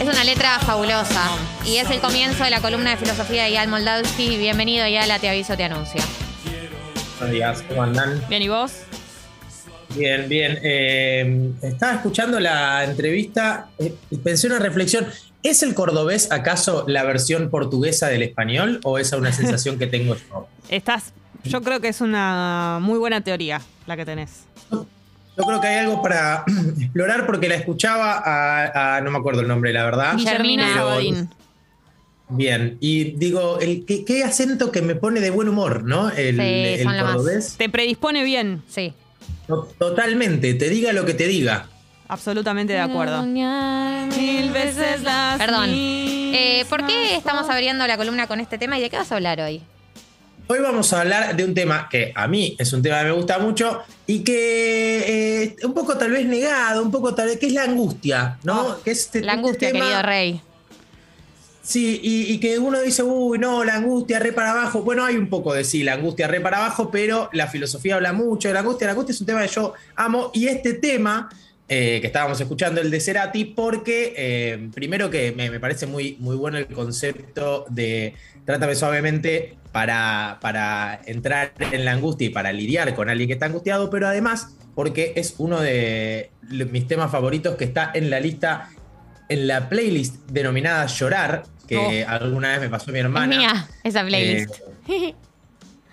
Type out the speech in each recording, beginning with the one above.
Es una letra fabulosa y es el comienzo de la columna de filosofía de Ial Moldavsky. Bienvenido, Ial, a Te Aviso, Te Anuncio. Buenos días, ¿cómo andan? Bien, ¿y vos? Bien, bien. Eh, estaba escuchando la entrevista, eh, pensé una reflexión. ¿Es el cordobés acaso la versión portuguesa del español o es una sensación que tengo yo? Estás, yo creo que es una muy buena teoría la que tenés. Yo creo que hay algo para explorar porque la escuchaba a, a- no me acuerdo el nombre, la verdad. Guillermina Pero- Godín. Bien, y digo, el, ¿qué, qué acento que me pone de buen humor, ¿no? El, Sí, el son lo más. cordobés. Te predispone bien, Sí. To- Totalmente, te diga lo que te diga. absolutamente de acuerdo. Mil veces las Perdón. Eh, ¿Por qué estamos abriendo la columna con este tema y de qué vas a hablar hoy? Hoy vamos a hablar de un tema que a mí es un tema que me gusta mucho y que eh, un poco tal vez negado, un poco tal vez, que es la angustia, ¿no? Oh, que es este- La este angustia, tema- querido rey. Sí, y, y que uno dice, uy, no, la angustia re para abajo. Bueno, hay un poco de sí, la angustia re para abajo, pero la filosofía habla mucho de la angustia. La angustia es un tema que yo amo y este tema eh, que estábamos escuchando, el de Cerati, porque eh, primero que me, me parece muy, muy bueno el concepto de trátame suavemente para, para entrar en la angustia y para lidiar con alguien que está angustiado, pero además porque es uno de mis temas favoritos que está en la lista en la playlist denominada Llorar, que alguna vez me pasó mi hermana. Es mía esa playlist. Eh,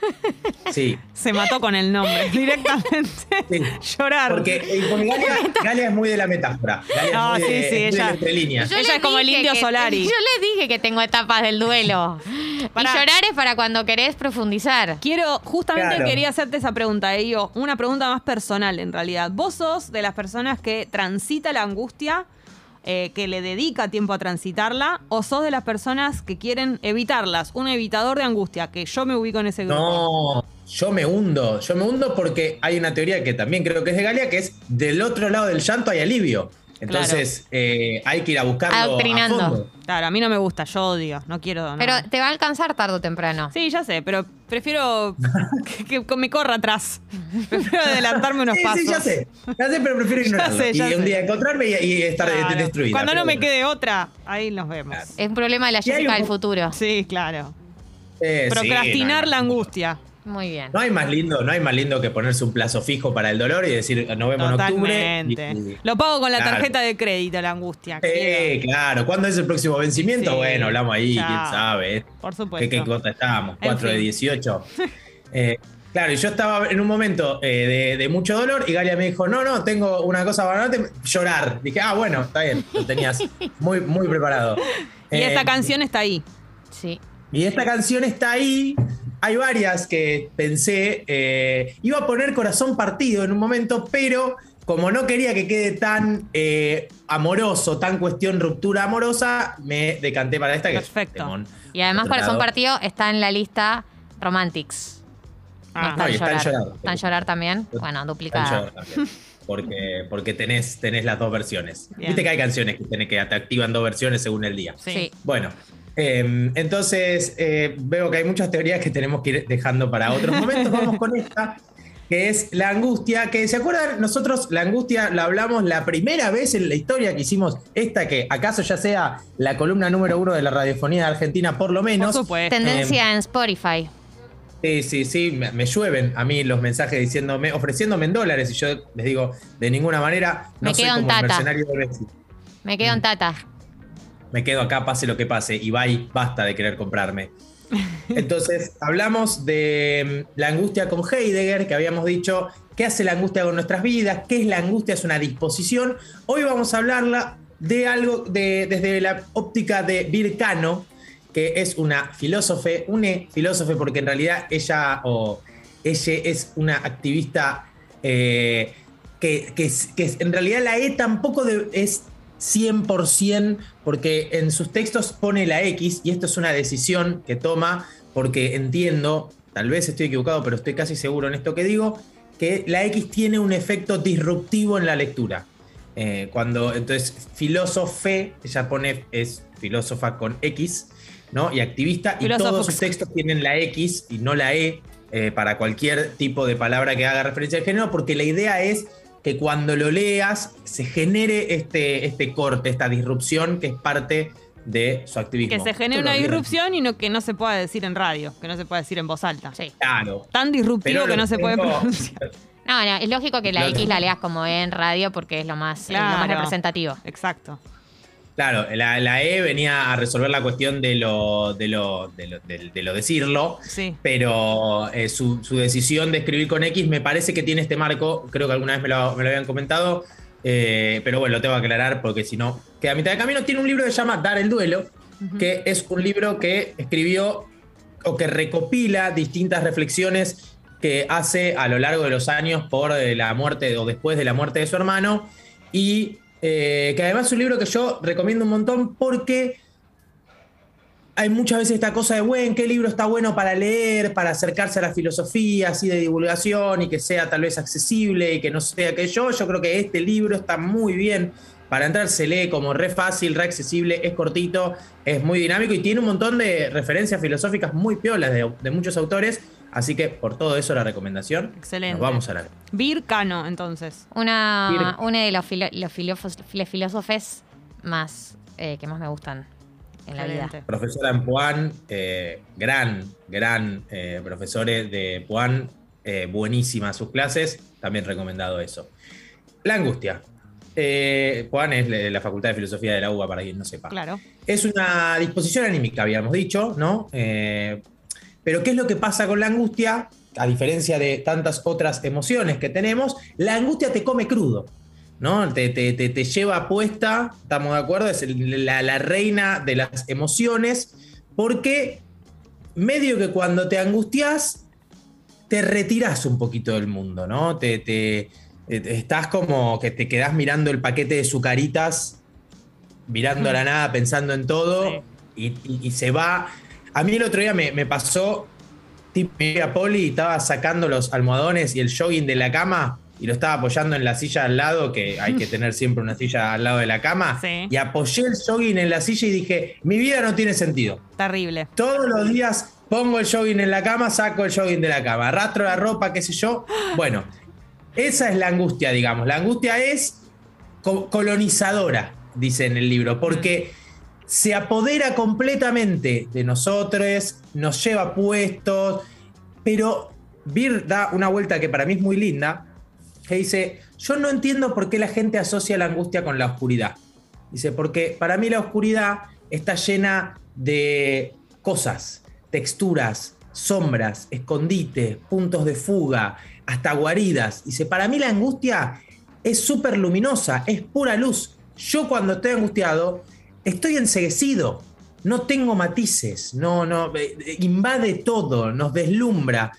sí, Se mató con el nombre directamente. sí. Llorar. Porque, eh, Galia, Galia es muy de la metáfora. Galia No, es muy de, sí, sí, es ella- la entre líneas. Ella es como el indio que- Solari. Yo les dije que tengo etapas del duelo. Pará. Y llorar es para cuando querés profundizar. Quiero, justamente Claro. quería hacerte esa pregunta, Elio. Una pregunta más personal, en realidad. ¿Vos sos de las personas que transita la angustia, eh, que le dedica tiempo a transitarla, o sos de las personas que quieren evitarlas? Un evitador de angustia, que yo me ubico en ese grupo. No, yo me hundo. Yo me hundo porque hay una teoría que también creo que es de Galia, que es del otro lado del llanto hay alivio. Entonces eh, hay que ir a buscarlo Adoctrinando. a fondo. Claro, a mí no me gusta, yo odio, no quiero. no. Pero te va a alcanzar tarde o temprano. Sí, ya sé, pero prefiero que, que me corra atrás. Prefiero adelantarme unos Sí, pasos. sí, ya sé. Ya sé, pero prefiero ignorarlo. sé, ya y un sé. día encontrarme y, y estar Claro. destruida. Cuando no me bueno. quede otra, ahí nos vemos. Claro. Es un problema de la Jessica un- del futuro. Sí, claro. Eh, sí, Procrastinar no, la no. Muy bien. No hay más lindo, no hay más lindo que ponerse un plazo fijo para el dolor y decir nos vemos en octubre. Y- y- Lo pago con la Claro. tarjeta de crédito, la angustia. Eh, claro. ¿Cuándo es el próximo vencimiento? Sí. Bueno, hablamos ahí, Chao. quién sabe. Por ¿Qué, supuesto. qué cuota estábamos? En 4 de fin. 18. Eh, claro, y yo estaba en un momento eh, de, de mucho dolor y Galia me dijo, no, no, tengo una cosa para darte, llorar. Dije, ah, bueno, está bien, lo tenías muy, muy preparado. Y Eh, esta canción está ahí. Sí. Y esta canción está ahí. Hay varias que pensé. eh, iba a poner corazón partido en un momento, pero como no quería que quede tan eh, amoroso, tan cuestión ruptura amorosa, me decanté para esta que es Perfecto. temón. Y además, Corazón lado. Partido está en la lista Romantics. No Ah. está No, en llorar. llorar. ¿Está en llorar también? Bueno, duplicada. llorar también, Porque, porque tenés, tenés las dos versiones. Bien. Viste que hay canciones que, tenés, que te activan dos versiones según el día. Sí. Bueno, eh, entonces eh, veo que hay muchas teorías que tenemos que ir dejando para otros momentos. Vamos con esta, que es la angustia. Que se acuerdan, nosotros la angustia la hablamos la primera vez en la historia que hicimos esta, que acaso ya sea la columna número uno de la radiofonía de Argentina, por lo Por menos. supuesto. Tendencia en Spotify. Sí, sí, sí, me, me llueven a mí los mensajes diciéndome, ofreciéndome en dólares, y yo les digo, de ninguna manera, no Me soy quedo en como Tata. mercenario de Bessi. Me quedo Mm. en Tata. Me quedo acá, pase lo que pase, y bye, basta de querer comprarme. Entonces, hablamos de mm, la angustia con Heidegger, que habíamos dicho, ¿qué hace la angustia con nuestras vidas? ¿Qué es la angustia? Es una disposición. Hoy vamos a hablarla de algo de, desde la óptica de Vircano, que es una filósofe, una filósofe porque en realidad ella o ella es una activista eh, que, que es- que en realidad la E tampoco de- es 100% porque en sus textos pone la X y esto es una decisión que toma porque entiendo, tal vez estoy equivocado, pero estoy casi seguro en esto que digo, que la X tiene un efecto disruptivo en la lectura. Eh, cuando entonces filósofe, ella pone es filósofa con X, ¿no? Y activista, y todos sus textos tienen la X y no la E eh, para cualquier tipo de palabra que haga referencia al género, porque la idea es que cuando lo leas se genere este, este corte, esta disrupción que es parte de su activismo. Que se genere una disrupción y no, que no se pueda decir en radio, que no se pueda decir en voz alta. Sí. Claro. Tan disruptivo que no se puede pronunciar. No, no, es lógico que la X la leas como en radio porque es lo más, es lo más Claro. representativo. Exacto. Claro, la, la E venía a resolver la cuestión de lo, de lo, de lo, de- de lo decirlo, Sí. pero eh, su, su decisión de escribir con X me parece que tiene este marco, creo que alguna vez me lo, me lo habían comentado, eh, pero bueno, lo tengo que aclarar porque si no, queda a mitad de camino. Tiene un libro que se llama Dar el Duelo, que es un libro que escribió o que recopila distintas reflexiones que hace a lo largo de los años por eh, la muerte o después de la muerte de su hermano y eh, que además es un libro que yo recomiendo un montón porque hay muchas veces esta cosa de, bueno, ¿qué libro está bueno para leer, para acercarse a la filosofía, así de divulgación y que sea tal vez accesible y que no sea que yo? Yo creo que este libro está muy bien para entrar, se lee como re fácil, re accesible, es cortito, es muy dinámico y tiene un montón de referencias filosóficas muy piolas de, de muchos autores, así que por todo eso la recomendación. Excelente. Nos vamos a la... Bir Cano, entonces. Una, una de los, filo- los filósofes más eh, que más me gustan en la vida. Profesora en Puan, eh, gran, gran eh, profesores de Puan, eh, buenísimas sus clases, también recomendado eso. La angustia. Eh, Puan es de la Facultad de Filosofía de la UBA, para quien no sepa. Claro. Es una disposición anímica, habíamos dicho, ¿no? Eh, pero ¿qué es lo que pasa con la angustia? A diferencia de tantas otras emociones que tenemos, la angustia te come crudo, ¿no? Te, te- te- te lleva puesta, ¿estamos de acuerdo? Es la, la reina de las emociones, porque medio que cuando te angustias, te retiras un poquito del mundo, ¿no? Te, te- te- estás como que te quedás mirando el paquete de sucaritas, mirando a la nada, pensando en todo, y, y- y se va. A mí el otro día me, me pasó, tipo, a Poli y estaba sacando los almohadones y el jogging de la cama y lo estaba apoyando en la silla al lado, que hay que tener siempre una silla al lado de la cama, Sí. y apoyé el jogging en la silla y dije, mi vida no tiene sentido. Terrible. Todos los días pongo el jogging en la cama, saco el jogging de la cama, arrastro la ropa, qué sé yo. Bueno, esa es la angustia, digamos. La angustia es co- colonizadora, dice en el libro, porque se apodera completamente de nosotros, nos lleva puestos, pero Bir da una vuelta que para mí es muy linda, que dice, yo no entiendo por qué la gente asocia la angustia con la oscuridad. Dice, porque para mí la oscuridad está llena de cosas, texturas, sombras, escondites, puntos de fuga, hasta guaridas. Dice, para mí la angustia es súper luminosa, es pura luz. Yo cuando estoy angustiado, estoy enseguecido, no tengo matices, no, no, eh, eh, invade todo, nos deslumbra.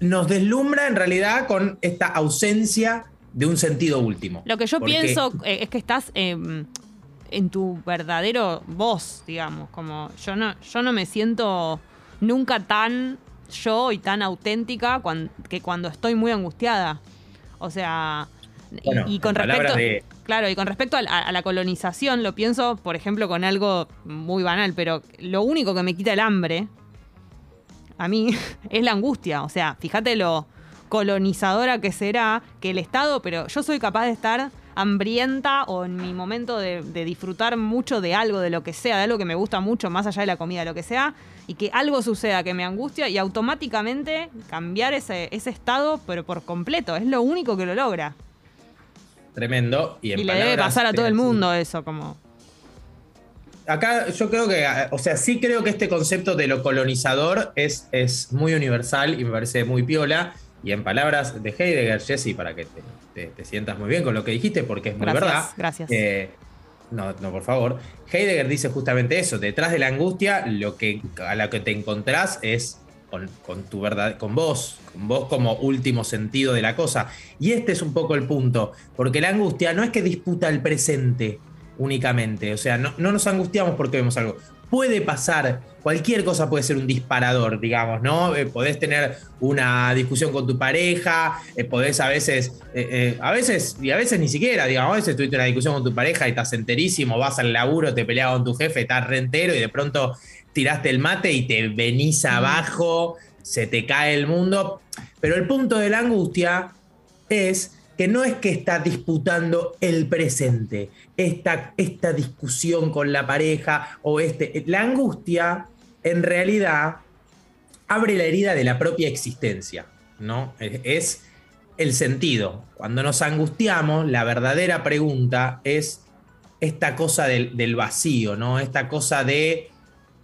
Nos deslumbra en realidad con esta ausencia de un sentido último. Lo que yo Porque- pienso eh, es que estás eh, en tu verdadero voz, digamos. Como yo no, yo no me siento nunca tan yo y tan auténtica que cuando estoy muy angustiada. O sea, Bueno, y, con respecto. de- Claro, y con respecto a, la- a la colonización, lo pienso, por ejemplo, con algo muy banal, pero lo único que me quita el hambre a mí es la angustia. O sea, fíjate lo colonizadora que será que el Estado, pero yo soy capaz de estar hambrienta o en mi momento de, de disfrutar mucho de algo, de lo que sea, de algo que me gusta mucho, más allá de la comida, lo que sea, y que algo suceda que me angustia y automáticamente cambiar ese, ese estado, pero por completo. Es lo único que lo logra. Tremendo. Y, en Y le debe palabras pasar a todo el mundo eso, como... Acá yo creo que, o sea, sí creo que este concepto de lo colonizador es, es muy universal y me parece muy piola. Y en palabras de Heidegger, Jesse, para que te, te- te sientas muy bien con lo que dijiste, porque es muy Gracias, verdad. gracias. Eh, no, no, por favor. Heidegger dice justamente eso. Detrás de la angustia, lo que, a la que te encontrás es con, tu verdad, con vos, con vos como último sentido de la cosa. Y este es un poco el punto, porque la angustia no es que disputa el presente únicamente, o sea, no, no nos angustiamos porque vemos algo. Puede pasar, cualquier cosa puede ser un disparador, digamos, ¿no? Eh, podés tener una discusión con tu pareja, eh, podés a veces, eh, a veces, y a veces ni siquiera, digamos, a veces tuviste una discusión con tu pareja y estás enterísimo, vas al laburo, te peleas con tu jefe, estás rentero y de pronto tiraste el mate y te venís abajo, se te cae el mundo. Pero el punto de la angustia es que no es que está disputando el presente, esta, esta discusión con la pareja o este. La angustia, en realidad, abre la herida de la propia existencia, ¿no? Es el sentido. Cuando nos angustiamos, la verdadera pregunta es esta cosa del, del vacío, ¿no? Esta cosa de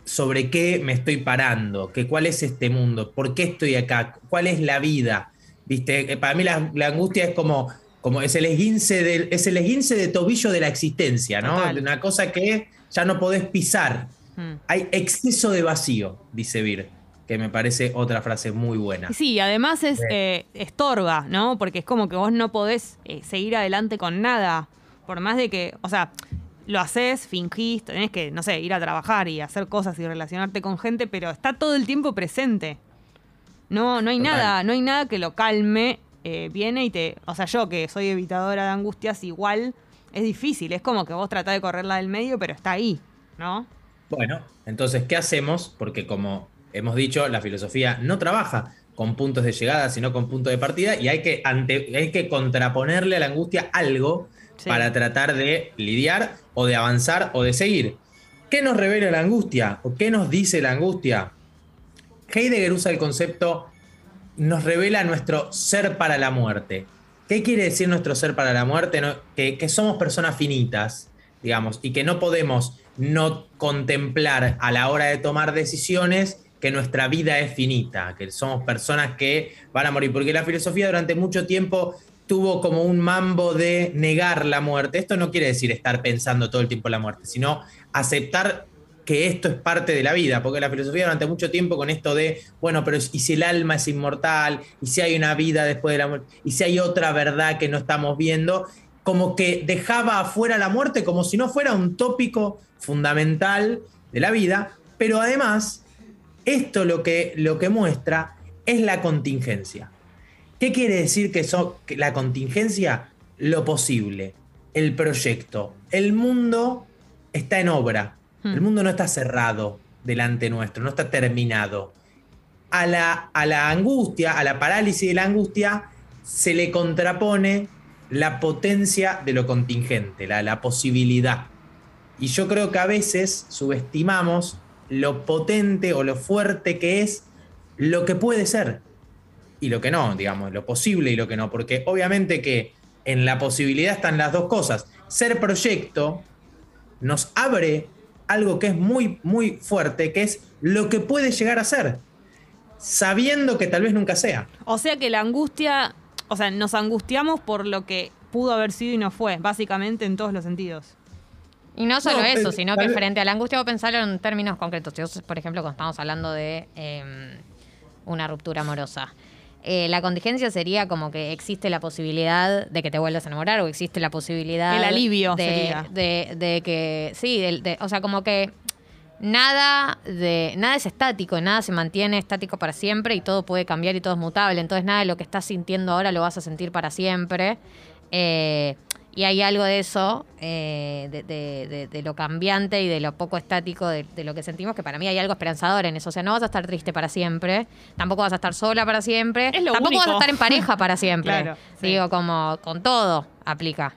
sobre qué me estoy parando, que cuál es este mundo, por qué estoy acá, cuál es la vida. ¿Viste? Eh, para mí la, angustia es como, como es, el esguince del, es el esguince de tobillo de la existencia, ¿no? Una cosa que ya no podés pisar. Hmm. Hay exceso de vacío, dice Vir, que me parece otra frase muy buena. Sí, además es eh, estorba, ¿no? Porque es como que vos no podés eh, seguir adelante con nada. Por más de que, o sea, lo haces, fingís, tenés que, no sé, ir a trabajar y hacer cosas y relacionarte con gente, pero está todo el tiempo presente. No, no hay nada, no hay nada que lo calme, eh, viene y te. O sea, yo que soy evitadora de angustias, igual es difícil. Es como que vos tratás de correrla del medio, pero está ahí, ¿no? Bueno, entonces, ¿qué hacemos? Porque como hemos dicho, la filosofía no trabaja con puntos de llegada, sino con puntos de partida, y hay que, ante, hay que contraponerle a la angustia algo para tratar de lidiar o de avanzar o de seguir. ¿Qué nos revela la angustia? ¿O qué nos dice la angustia? Heidegger usa el concepto, nos revela nuestro ser para la muerte. ¿Qué quiere decir nuestro ser para la muerte? que, que somos personas finitas, digamos, y que no podemos no contemplar a la hora de tomar decisiones que nuestra vida es finita, que somos personas que van a morir, porque la filosofía durante mucho tiempo tuvo como un mambo de negar la muerte. Esto no quiere decir estar pensando todo el tiempo la muerte, sino aceptar que esto es parte de la vida, porque la filosofía durante mucho tiempo con esto de, bueno, pero ¿y si el alma es inmortal? ¿Y si hay una vida después de la muerte? ¿Y si hay otra verdad que no estamos viendo? Como que dejaba afuera la muerte como si no fuera un tópico fundamental de la vida, pero además, esto lo que, lo que muestra es la contingencia. ¿Qué quiere decir que, la contingencia? Lo posible, el proyecto. El mundo está en obra. El hmm. mundo no está cerrado delante nuestro, no está terminado. A la, a la angustia, a la parálisis de la angustia, se le contrapone la potencia de lo contingente, la, la posibilidad. Y yo creo que a veces subestimamos lo potente o lo fuerte que es lo que puede ser y lo que no, digamos, lo posible y lo que no, porque obviamente que en la posibilidad están las dos cosas. Ser proyecto nos abre algo que es muy, muy fuerte, que es lo que puede llegar a ser, sabiendo que tal vez nunca sea. O sea que la angustia, o sea, nos angustiamos por lo que pudo haber sido y no fue, básicamente en todos los sentidos. Y no solo eso, sino que frente a la angustia, vos pensarlo en términos concretos. por ejemplo, cuando estamos hablando de em, una ruptura amorosa. Eh, la contingencia sería como que existe la posibilidad de que te vuelvas a enamorar o existe la posibilidad. El alivio de, sería. De, que. Sí, o sea, como que nada de nada es estático, nada se mantiene estático para siempre y todo puede cambiar y todo es mutable. Entonces, nada de lo que estás sintiendo ahora lo vas a sentir para siempre. Eh, y hay algo de eso, eh, de, lo cambiante y de lo poco estático de, lo que sentimos, que para mí hay algo esperanzador en eso. O sea, no vas a estar triste para siempre, tampoco vas a estar sola para siempre, tampoco vas a estar en pareja para siempre. Digo, como con todo aplica.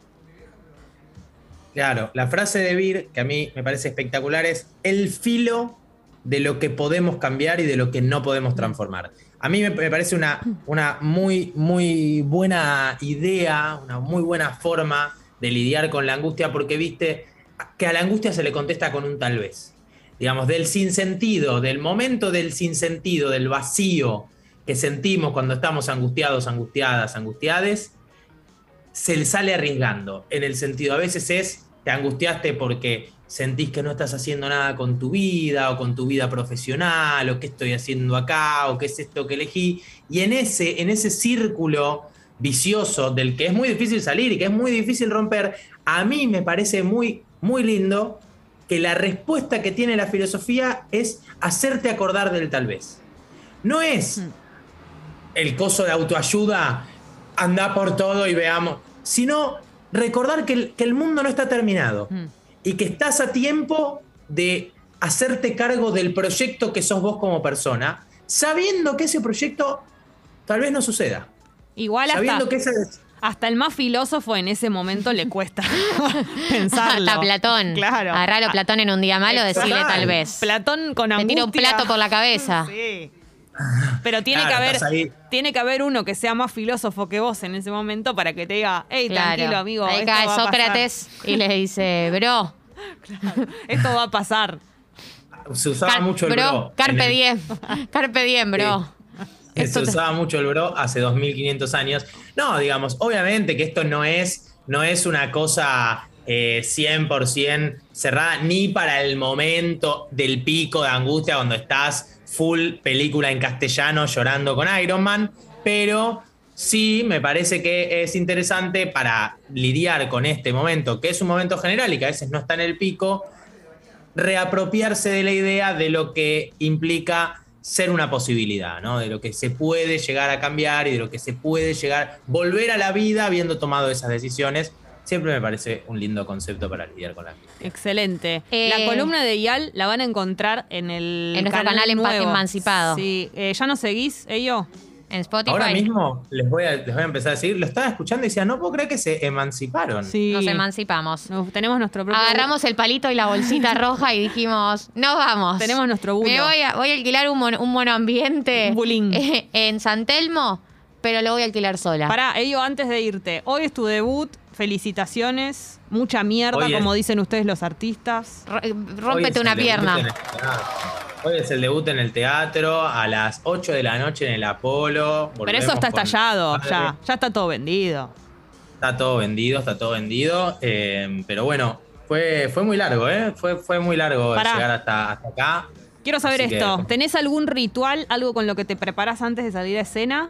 Claro, la frase de Vir, que a mí me parece espectacular, es el filo de lo que podemos cambiar y de lo que no podemos transformar. A mí me, parece una, una muy, muy buena idea, una muy buena forma de lidiar con la angustia, porque viste que a la angustia se le contesta con un tal vez. Digamos, del sinsentido, del momento del sinsentido, del vacío que sentimos cuando estamos angustiados, angustiadas, angustiades, se le sale arriesgando. En el sentido, a veces es, te angustiaste porque sentís que no estás haciendo nada con tu vida o con tu vida profesional o qué estoy haciendo acá o qué es esto que elegí. Y en ese, en ese círculo vicioso del que es muy difícil salir y que es muy difícil romper, a mí me parece muy, muy lindo que la respuesta que tiene la filosofía es hacerte acordar del tal vez. No es hmm. el coso de autoayuda, anda por todo y veamos, sino recordar que el, mundo no está terminado. Hmm y que estás a tiempo de hacerte cargo del proyecto que sos vos como persona, sabiendo que ese proyecto tal vez no suceda. Igual Sabiendo que esa, hasta el más filósofo en ese momento le cuesta pensarlo. Hasta Platón. Claro. Agarralo a Platón en un día malo, decirle tal vez. Platón con Te angustia. tira un plato por la cabeza. Sí. Pero tiene Claro, que haber tiene que haber uno que sea más filósofo que vos en ese momento para que te diga, hey, Claro. tranquilo, amigo. Ahí esto cae va a pasar". Sócrates y le dice, bro, Esto va a pasar. Se usaba car- mucho el bro, carpe el- diem, carpe diem, bro. Se Esto te- usaba mucho el bro hace 2500 años. No, digamos, obviamente que esto no es, no es una cosa eh, 100% cerrada ni para el momento del pico de angustia cuando estás full película en castellano llorando con Iron Man, pero sí me parece que es interesante para lidiar con este momento, que es un momento general y que a veces no está en el pico, reapropiarse de la idea de lo que implica ser una posibilidad. De lo que se puede llegar a cambiar y de lo que se puede llegar, volver a la vida habiendo tomado esas decisiones. Siempre me parece un lindo concepto para lidiar con la vida. Excelente. Eh, la columna de Ial la van a encontrar en el En nuestro canal nuevo. Emancipado. Sí, eh, ¿ya nos seguís, ello? En Spotify Ahora mismo les voy, a, les voy a empezar a decir, lo estaba escuchando y decía, no puedo creer que se emanciparon. Sí. nos emancipamos. Nos- tenemos nuestro propio Agarramos el palito y la bolsita roja y dijimos, nos vamos. Tenemos nuestro bulo. Me voy a, voy a alquilar un, mon- un monoambiente Un bulín. eh, en San Telmo, pero lo voy a alquilar sola. Pará, ello, antes de irte, hoy es tu debut, felicitaciones, mucha mierda, Hoy es- como dicen ustedes los artistas. Hoy es rómpete el una debut pierna. en el teatro. Hoy es el debut en el teatro a las 8 de la noche en el Apolo. Pero eso está con estallado, Padre. ya, ya está todo vendido. Está todo vendido, está todo vendido. eh, pero bueno, fue, fue muy largo, ¿eh? Fue, fue muy largo Pará. llegar hasta, hasta acá. Quiero saber Así que- esto, ¿tenés algún ritual, algo con lo que te preparas antes de salir a escena?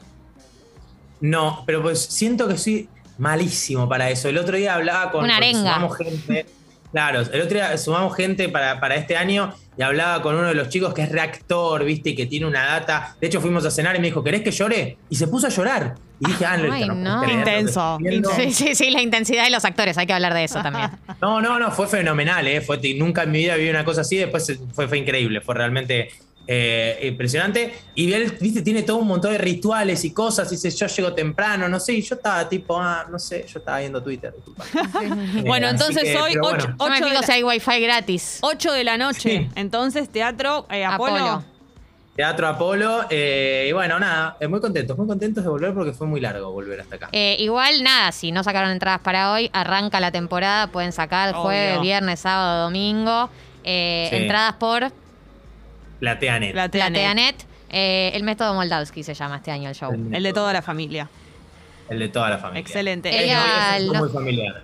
No, pero pues siento que soy malísimo para eso. El otro día hablaba con. Una arenga. Sumamos gente. Claro, el otro día sumamos gente para, para este año y hablaba con uno de los chicos que es reactor, ¿viste? Y que tiene una data. De hecho, fuimos a cenar y me dijo, ¿querés que llore? Y se puso a llorar. Y dije, ah, Ay, no. Intenso. Sí, sí, sí, la intensidad de los actores, hay que hablar de eso también. No, no, no, fue fenomenal, ¿eh? Fue, nunca en mi vida viví una cosa así, después fue, fue increíble, fue realmente eh, impresionante. Y él, viste, tiene todo un montón de rituales y cosas, dice, yo llego temprano, no sé, y yo estaba tipo, ah, no sé, yo estaba viendo Twitter, disculpa. Eh, Bueno, entonces que, hoy pero ocho- bueno, la- si hay wifi gratis. 8 de la noche, Sí. entonces teatro eh, Apolo. Apolo. Teatro Apolo, eh, y bueno, nada, eh, muy contentos, muy contentos de volver porque fue muy largo volver hasta acá. Eh, igual, nada, si no sacaron entradas para hoy, arranca la temporada, pueden sacar Obvio. jueves, viernes, sábado, domingo. Eh, Sí. Entradas por Plateanet. Plateanet. Plateanet. Eh, el método Moldavsky se llama este año el show. El de toda la familia. El de toda la familia. Excelente. Es, muy familiar.